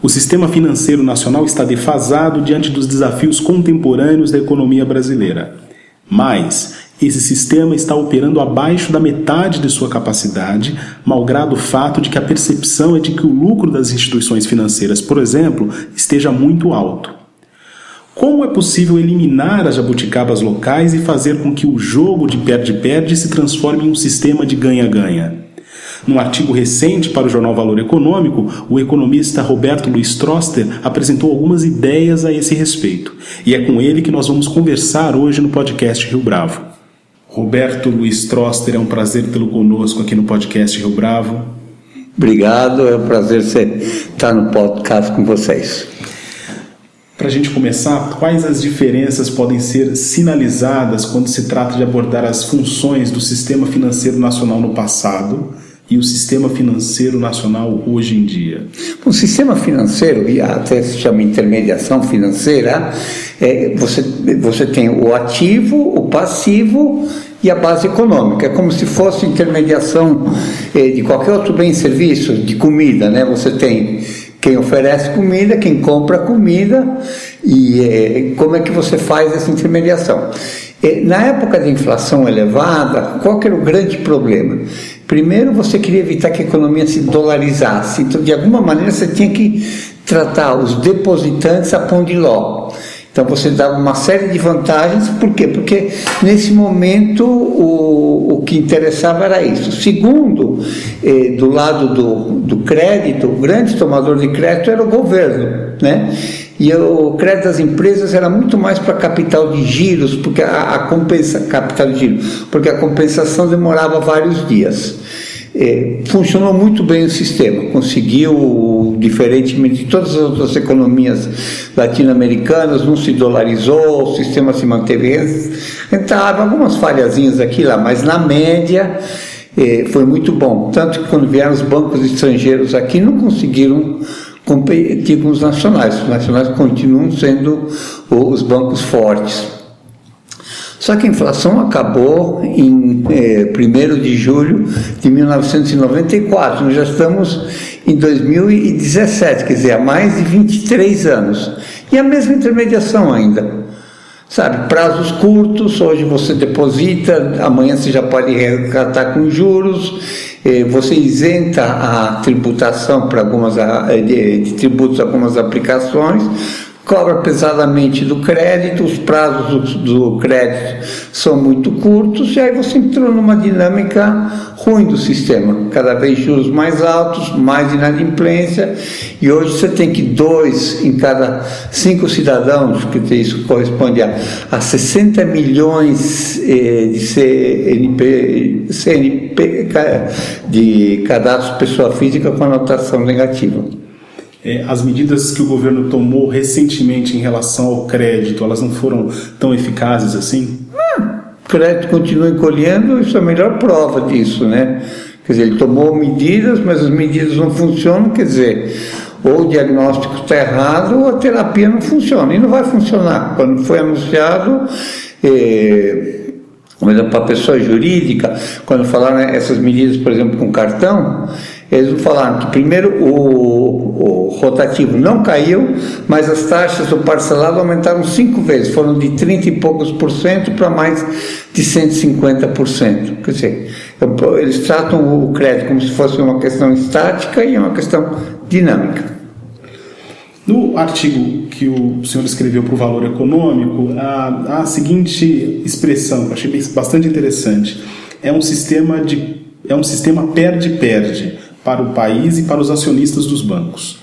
O sistema financeiro nacional está defasado diante dos desafios contemporâneos da economia brasileira. Mas esse sistema está operando abaixo da metade de sua capacidade, malgrado o fato de que a percepção é de que o lucro das instituições financeiras, por exemplo, esteja muito alto. Como é possível eliminar as jabuticabas locais e fazer com que o jogo de perde-perde se transforme em um sistema de ganha-ganha? Num artigo recente para o jornal Valor Econômico, o economista Roberto Luiz Troster apresentou algumas ideias a esse respeito. E é com ele que nós vamos conversar hoje no podcast Rio Bravo. Roberto Luiz Troster, é um prazer tê-lo conosco aqui no podcast Rio Bravo. Obrigado, é um prazer estar no podcast com vocês. Para a gente começar, quais as diferenças podem ser sinalizadas quando se trata de abordar as funções do sistema financeiro nacional no passado e o sistema financeiro nacional hoje em dia? O sistema financeiro, e até se chama intermediação financeira, é, você, você tem o ativo, o passivo e a base econômica. É como se fosse intermediação é, de qualquer outro bem e serviço, de comida, né? Você tem quem oferece comida, quem compra comida e é, como é que você faz essa intermediação. É, na época de inflação elevada, qual que era o grande problema? Primeiro, você queria evitar que a economia se dolarizasse, então, de alguma maneira, você tinha que tratar os depositantes a pão de ló. Então você dava uma série de vantagens, por quê? Porque nesse momento o, o que interessava era isso. Segundo, eh, do lado do, do crédito, o grande tomador de crédito era o governo, né? E o crédito das empresas era muito mais para capital de giros, porque a, a compensa, capital de giro, porque a compensação demorava vários dias. É, funcionou muito bem o sistema, conseguiu, diferentemente de todas as outras economias latino-americanas, não se dolarizou, o sistema se manteve rentável, algumas falhazinhas aqui lá, mas na média é, foi muito bom. Tanto que quando vieram os bancos estrangeiros aqui, não conseguiram competir com os nacionais. Os nacionais continuam sendo os bancos fortes. Só que a inflação acabou em é, 1 de julho de 1994. Nós já estamos em 2017, quer dizer, há mais de 23 anos. E a mesma intermediação ainda. Sabe, prazos curtos, hoje você deposita, amanhã você já pode resgatar com juros, eh, você isenta a tributação para algumas de, de tributos algumas aplicações, cobra pesadamente do crédito, os prazos do, do, crédito são muito curtos, e aí você entrou numa dinâmica ruim do sistema, cada vez juros mais altos, mais inadimplência, e hoje você tem que dois em cada cinco cidadãos, que isso corresponde a, a 60 milhões eh, de CNP, CNP de cadastro pessoa física com anotação negativa é, as medidas que o governo tomou recentemente em relação ao crédito, elas não foram tão eficazes assim? Ah, o crédito continua encolhendo, isso é a melhor prova disso, né? Quer dizer, ele tomou medidas, mas as medidas não funcionam, quer dizer, ou o diagnóstico está errado ou a terapia não funciona, e não vai funcionar. Quando foi anunciado, exemplo, para a pessoa jurídica, quando falaram essas medidas, por exemplo, com cartão, eles falaram que primeiro o, o, rotativo não caiu, mas as taxas do parcelado aumentaram cinco vezes, foram de 30 e poucos por cento para mais de 150 por cento. Quer dizer, eles tratam o crédito como se fosse uma questão estática e uma questão dinâmica. No artigo que o senhor escreveu para o Valor Econômico, há a seguinte expressão, que eu achei bastante interessante. É um sistema de é um sistema perde-perde para o país e para os acionistas dos bancos.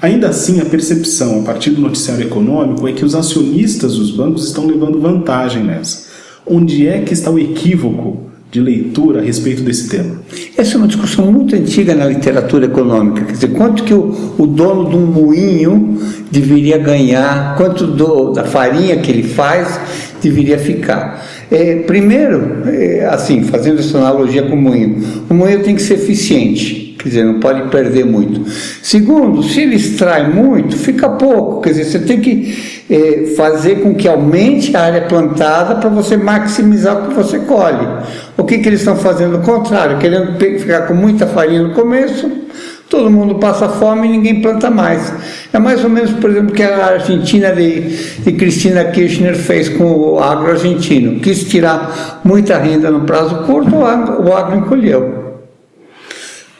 Ainda assim, a percepção a partir do noticiário econômico é que os acionistas dos bancos estão levando vantagem nessa. Onde é que está o equívoco de leitura a respeito desse tema? Essa é uma discussão muito antiga na literatura econômica, quer dizer, quanto que o, o dono de um moinho deveria ganhar, quanto do, da farinha que ele faz deveria ficar. É, primeiro, é, assim, fazendo essa analogia com o moinho, o moinho tem que ser eficiente, quer dizer, não pode perder muito. Segundo, se ele extrai muito, fica pouco, quer dizer, você tem que é, fazer com que aumente a área plantada para você maximizar o que você colhe. O que, que eles estão fazendo? O contrário, querendo ficar com muita farinha no começo, todo mundo passa fome e ninguém planta mais. É mais ou menos, por exemplo, que a Argentina de, de Cristina Kirchner fez com o agro argentino. Quis tirar muita renda no prazo curto, o o agro encolheu.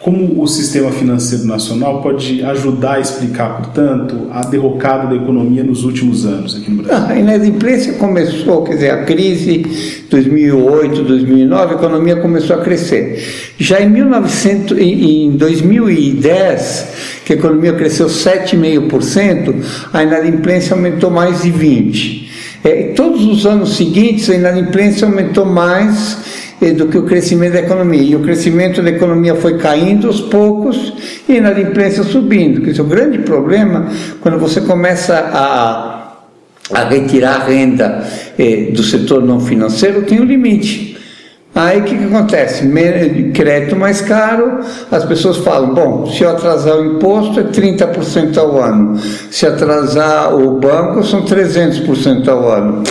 Como o sistema financeiro nacional pode ajudar a explicar, portanto, a derrocada da economia nos últimos anos aqui no Brasil? Ah, a inadimplência começou, quer dizer, a crise 2008, 2009, a economia começou a crescer. Já em, 1900, em 2010, que a economia cresceu 7,5%, a inadimplência aumentou mais de 20%. É, todos os anos seguintes, a inadimplência aumentou mais do que o crescimento da economia. E o crescimento da economia foi caindo aos poucos e a inadimplência subindo. Que é o grande problema quando você começa a, a retirar renda eh, do setor não financeiro, tem um limite. Aí o que, que acontece? Crédito mais caro, as pessoas falam: bom, se eu atrasar o imposto é 30% ao ano, se atrasar o banco são 300% ao ano.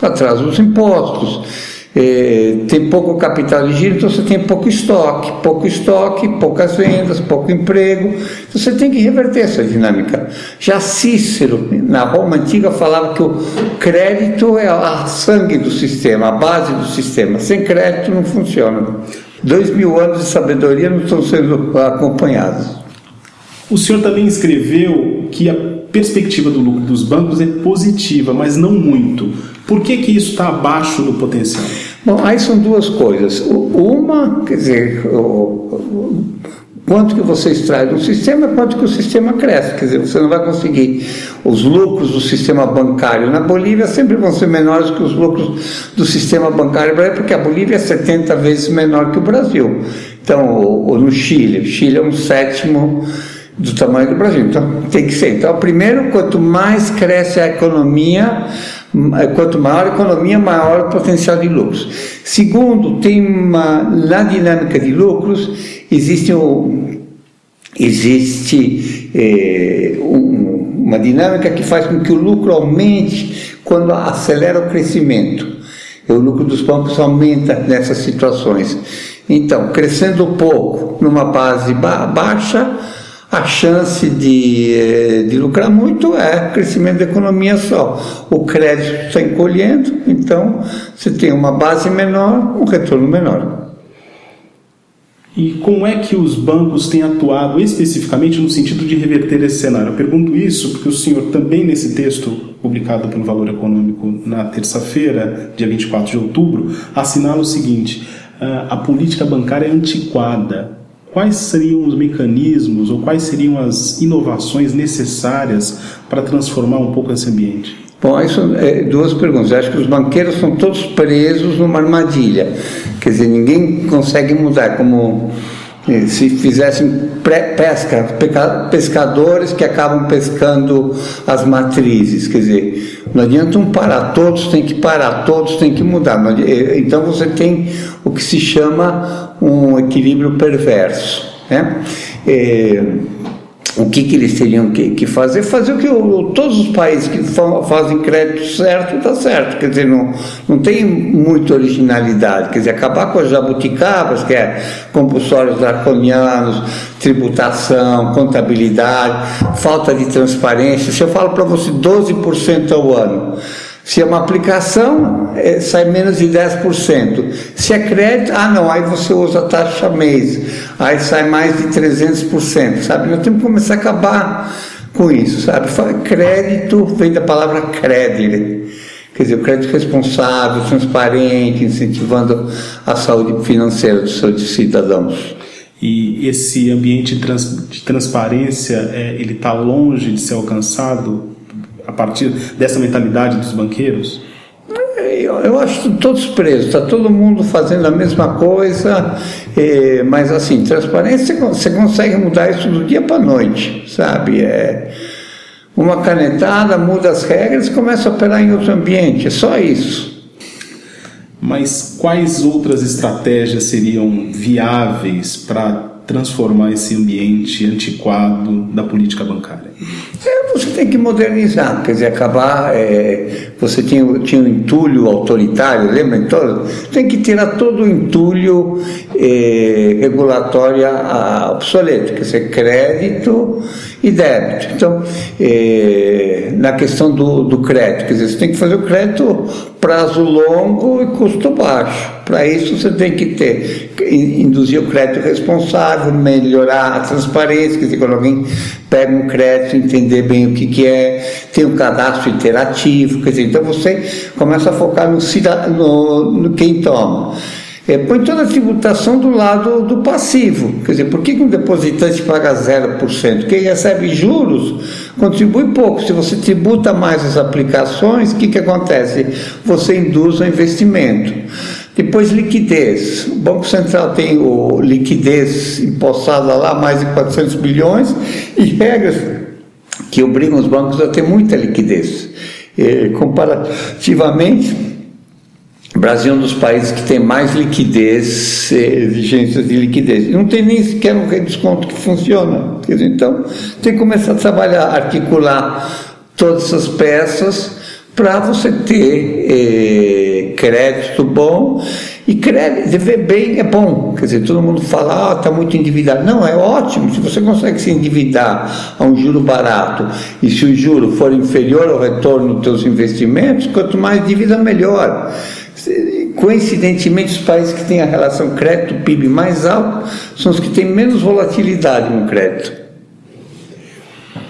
Atrasa os impostos é, tem pouco capital de giro, então você tem pouco estoque, pouco estoque, poucas vendas, pouco emprego. Então você tem que reverter essa dinâmica. Já Cícero, na Roma antiga, falava que o crédito é a sangue do sistema, a base do sistema. Sem crédito não funciona. Dois mil anos de sabedoria não estão sendo acompanhados. O senhor também escreveu que a perspectiva do lucro dos bancos é positiva, mas não muito. Por que, que isso está abaixo do potencial? Bom, aí são duas coisas. Uma, quer dizer, quanto que você extrai do sistema, quanto que o sistema cresce. Quer dizer, você não vai conseguir. Os lucros do sistema bancário na Bolívia sempre vão ser menores que os lucros do sistema bancário brasileiro, porque a Bolívia é 70 vezes menor que o Brasil. Então, ou, no Chile, o Chile é um sétimo do tamanho do Brasil. Então, tem que ser. Então, primeiro, quanto mais cresce a economia, é, quanto maior a economia, maior o potencial de lucros. Segundo, tem uma, na dinâmica de lucros, existe, um, existe é, um, uma dinâmica que faz com que o lucro aumente quando acelera o crescimento. O lucro dos bancos aumenta nessas situações. Então, crescendo pouco numa base ba baixa, a chance de, eh, de lucrar muito é crescimento da economia só. O crédito está encolhendo, então você tem uma base menor, um retorno menor. E como é que os bancos têm atuado especificamente no sentido de reverter esse cenário? Eu pergunto isso porque o senhor também nesse texto publicado pelo Valor Econômico na terça-feira, dia 24 de outubro, assinala o seguinte: ah, a política bancária é antiquada, quais seriam os mecanismos ou quais seriam as inovações necessárias para transformar um pouco esse ambiente? Bom, isso é duas perguntas. Eu acho que os banqueiros são todos presos numa armadilha. Quer dizer, ninguém consegue mudar. Como se fizessem pesca, pescadores que acabam pescando as matrizes. Quer dizer, não adianta um parar, todos têm que parar, todos têm que mudar. Eh, então você tem o que se chama um equilíbrio perverso. Né? É, o que, que eles teriam que, que, fazer? Fazer o que o, todos os países que fa fazem crédito certo, está certo. Quer dizer, não, não tem muita originalidade. Quer dizer, acabar com as jabuticabas, que é compulsórios draconianos, tributação, contabilidade, falta de transparência. Se eu falo para você 12% ao ano, se é uma aplicação, é, sai menos de 10%. Se é crédito, ah não, aí você usa a taxa mês, aí sai mais de 300%, sabe? Nós temos que começar a acabar com isso, sabe? Crédito vem da palavra crédito, quer dizer, o crédito responsável, transparente, incentivando a saúde financeira dos seus cidadãos. E esse ambiente de transparência, é, ele está longe de ser alcançado a partir dessa mentalidade dos banqueiros? Eu, eu acho todos presos, está todo mundo fazendo a mesma coisa, é, mas assim, transparência, você consegue mudar isso do dia para a noite, sabe? É, uma canetada, muda as regras e começa a operar em outro ambiente, é só isso. Mas quais outras estratégias seriam viáveis para transformar esse ambiente antiquado da política bancária? É, você tem que modernizar, quer dizer, acabar. É, você tinha, tinha um entulho autoritário, lembra? Então, tem que tirar todo o entulho é, regulatório obsoleto, quer dizer, crédito e débito. Então, é, na questão do, do crédito, quer dizer, você tem que fazer o crédito prazo longo e custo baixo. Para isso você tem que ter, induzir o crédito responsável, melhorar a transparência, quer dizer, quando alguém pega um crédito, entender bem o que, que é, tem um cadastro interativo, quer dizer, então você começa a focar no, no, no quem toma. É, põe toda a tributação do lado do passivo. Quer dizer, por que, um depositante paga 0%? Quem recebe juros contribui pouco. Se você tributa mais as aplicações, o que, que acontece? Você induz o investimento. Depois, liquidez. O Banco Central tem o liquidez empossada lá, mais de 400 bilhões, e regras que obrigam os bancos a ter muita liquidez. Comparativamente, o Brasil é um dos países que tem mais liquidez, exigências de liquidez. Não tem nem sequer um redesconto que funciona. Então, tem que começar a trabalhar, articular todas essas peças para você ter eh, crédito bom e crédito, dever bem é bom. Quer dizer, todo mundo fala, ah, está muito endividado. Não, é ótimo. Se você consegue se endividar a um juro barato e se o juro for inferior ao retorno dos seus investimentos, quanto mais dívida, melhor. Coincidentemente, os países que têm a relação crédito-PIB mais alta são os que têm menos volatilidade no crédito.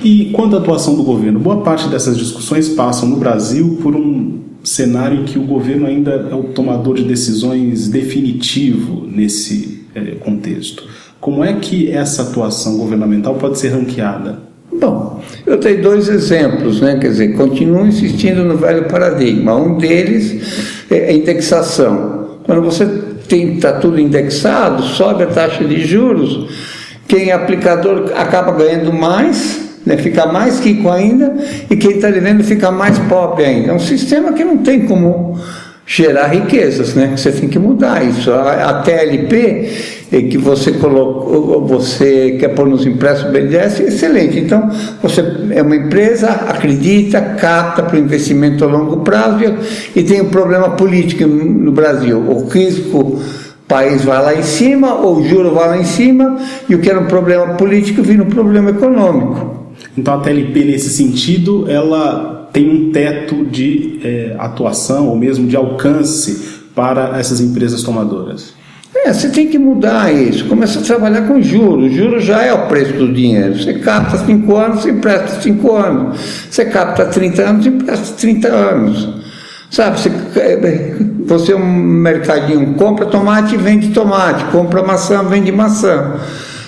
E quanto à atuação do governo? Boa parte dessas discussões passam no Brasil por um cenário em que o governo ainda é o tomador de decisões definitivo nesse é, contexto. Como é que essa atuação governamental pode ser ranqueada? Bom, eu tenho dois exemplos, né? quer dizer, continuo insistindo no velho paradigma. Um deles é a indexação. Quando você está tudo indexado, sobe a taxa de juros, quem é aplicador acaba ganhando mais né, fica mais rico ainda e quem está devendo fica mais pobre ainda. É um sistema que não tem como gerar riquezas, né? Você tem que mudar isso. A, TLP é que você colocou, você quer pôr nos empréstimos BNDES, é excelente. Então, você é uma empresa, acredita, capta para o investimento a longo prazo e, e tem um problema político no Brasil. O risco país vai lá em cima, ou o juro vai lá em cima, e o que era um problema político vira um problema econômico. Então a TLP nesse sentido ela tem um teto de é, atuação ou mesmo de alcance para essas empresas tomadoras. É, você tem que mudar isso, começa a trabalhar com juros. Juros já é o preço do dinheiro. Você capta 5 anos, empresta 5 anos. Você capta 30 anos, empresta 30 anos. Sabe, você, é, você é um mercadinho, compra tomate vende tomate, compra maçã, vende maçã.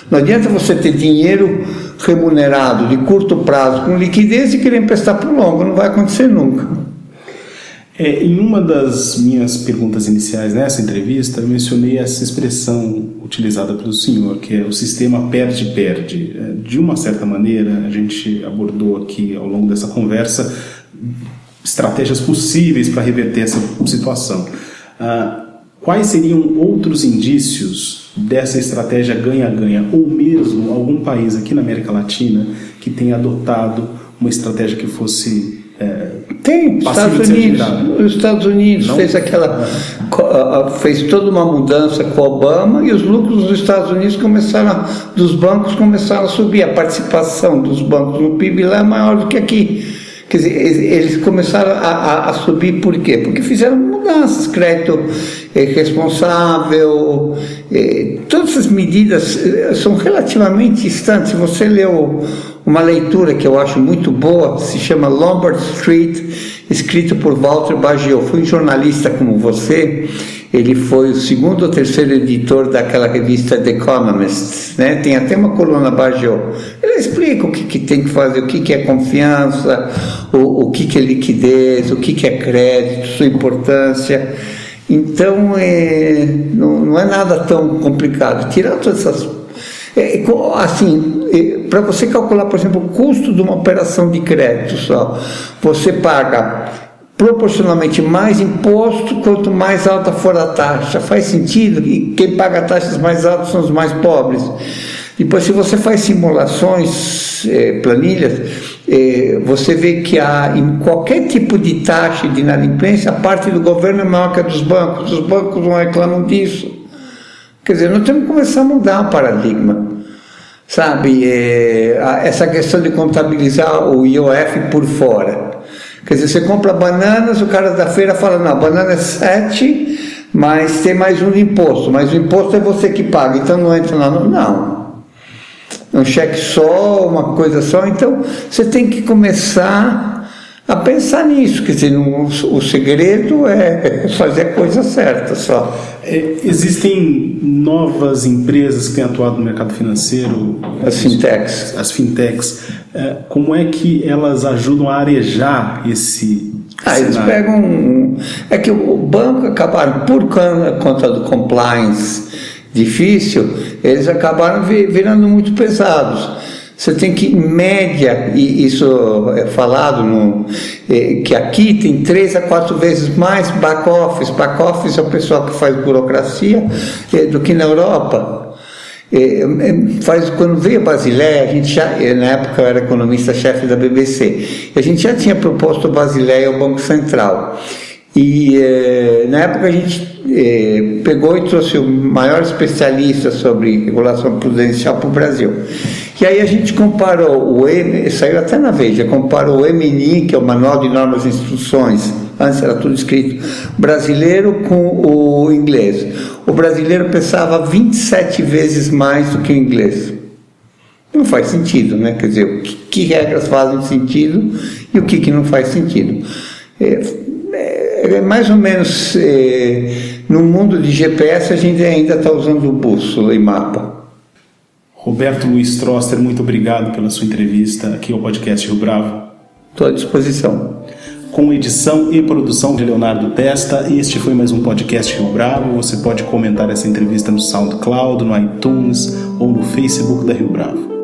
Não adianta você ter dinheiro remunerado de curto prazo com liquidez e querer emprestar por longo, não vai acontecer nunca. É, em uma das minhas perguntas iniciais nessa entrevista, eu mencionei essa expressão utilizada pelo senhor, que é o sistema perde-perde. É, de uma certa maneira, a gente abordou aqui ao longo dessa conversa estratégias possíveis para reverter essa situação. Ah, Quais seriam outros indícios dessa estratégia ganha-ganha, ou mesmo algum país aqui na América Latina que tenha adotado uma estratégia que fosse é, tem Estados Unidos. os Estados Unidos Não? fez aquela fez toda uma mudança com Obama e os lucros dos Estados Unidos começaram dos bancos começaram a subir. A participação dos bancos no PIB lá é maior do que aqui Quer dizer, eles começaram a, a, a, subir por quê? Porque fizeram mudanças, crédito é, responsável, é, todas essas medidas é, são relativamente distantes. Você leu uma leitura que eu acho muito boa, se chama Lombard Street, escrito por Walter Baggiot, foi um jornalista como você, ele foi o segundo ou terceiro editor daquela revista The Economist, né? Tem até uma coluna Bajot. Ele explica o que, que tem que fazer, o que, que é confiança, o, o que, que é liquidez, o que, que é crédito, sua importância. Então, é, não, não é nada tão complicado. Tirando todas essas é, assim, é, para você calcular, por exemplo, o custo de uma operação de crédito só, você paga proporcionalmente mais imposto quanto mais alta for a taxa. Faz sentido? E quem paga taxas mais altas são os mais pobres. Depois, se você faz simulações, é, planilhas, é, você vê que há, em qualquer tipo de taxa de inadimplência, a parte do governo é maior que a dos bancos. Os bancos não reclamam disso. Quer dizer, nós temos que começar a mudar o paradigma. Sabe, é, essa questão de contabilizar o IOF por fora. Quer dizer, você compra bananas, o cara da feira fala, não, banana é 7, mas tem mais um imposto, mas o imposto é você que paga, então não entra. Não. não. Um cheque só, uma coisa só, então você tem que começar a pensar nisso, quer dizer, no, o segredo é fazer a coisa certa só. É, existem novas empresas que têm atuado no mercado financeiro? As fintechs. As fintechs. É, como é que elas ajudam a arejar esse. Ah, eles pegam. É que o banco acabaram, por conta do compliance difícil, eles acabaram virando muito pesados. Você tem que, em média, e isso é falado, no, é, que aqui tem três a quatro vezes mais back-office. Back-office é o pessoal que faz burocracia é, do que na Europa. É, é faz, quando veio a Basileia, a gente já, é, na época eu era economista-chefe da BBC, a gente já tinha proposto a Basileia ao Banco Central. E é, na época a gente é, pegou e trouxe o maior especialista sobre regulação prudencial para o Brasil. E aí a gente comparou o M, saiu até na Veja, comparou o MNI, que é o Manual de Normas e Instruções, antes era tudo escrito, brasileiro com o inglês. O brasileiro pensava 27 vezes mais do que o inglês. Não faz sentido, né? Quer dizer, que, que regras fazem sentido e o que, que não faz sentido. É, é mais ou menos é, no mundo de GPS a gente ainda está usando bússola e mapa. Roberto Luiz Troster, muito obrigado pela sua entrevista aqui ao podcast Rio Bravo. Estou à disposição. Com edição e produção de Leonardo Testa, este foi mais um podcast Rio Bravo. Você pode comentar essa entrevista no SoundCloud, no iTunes ou no Facebook da Rio Bravo.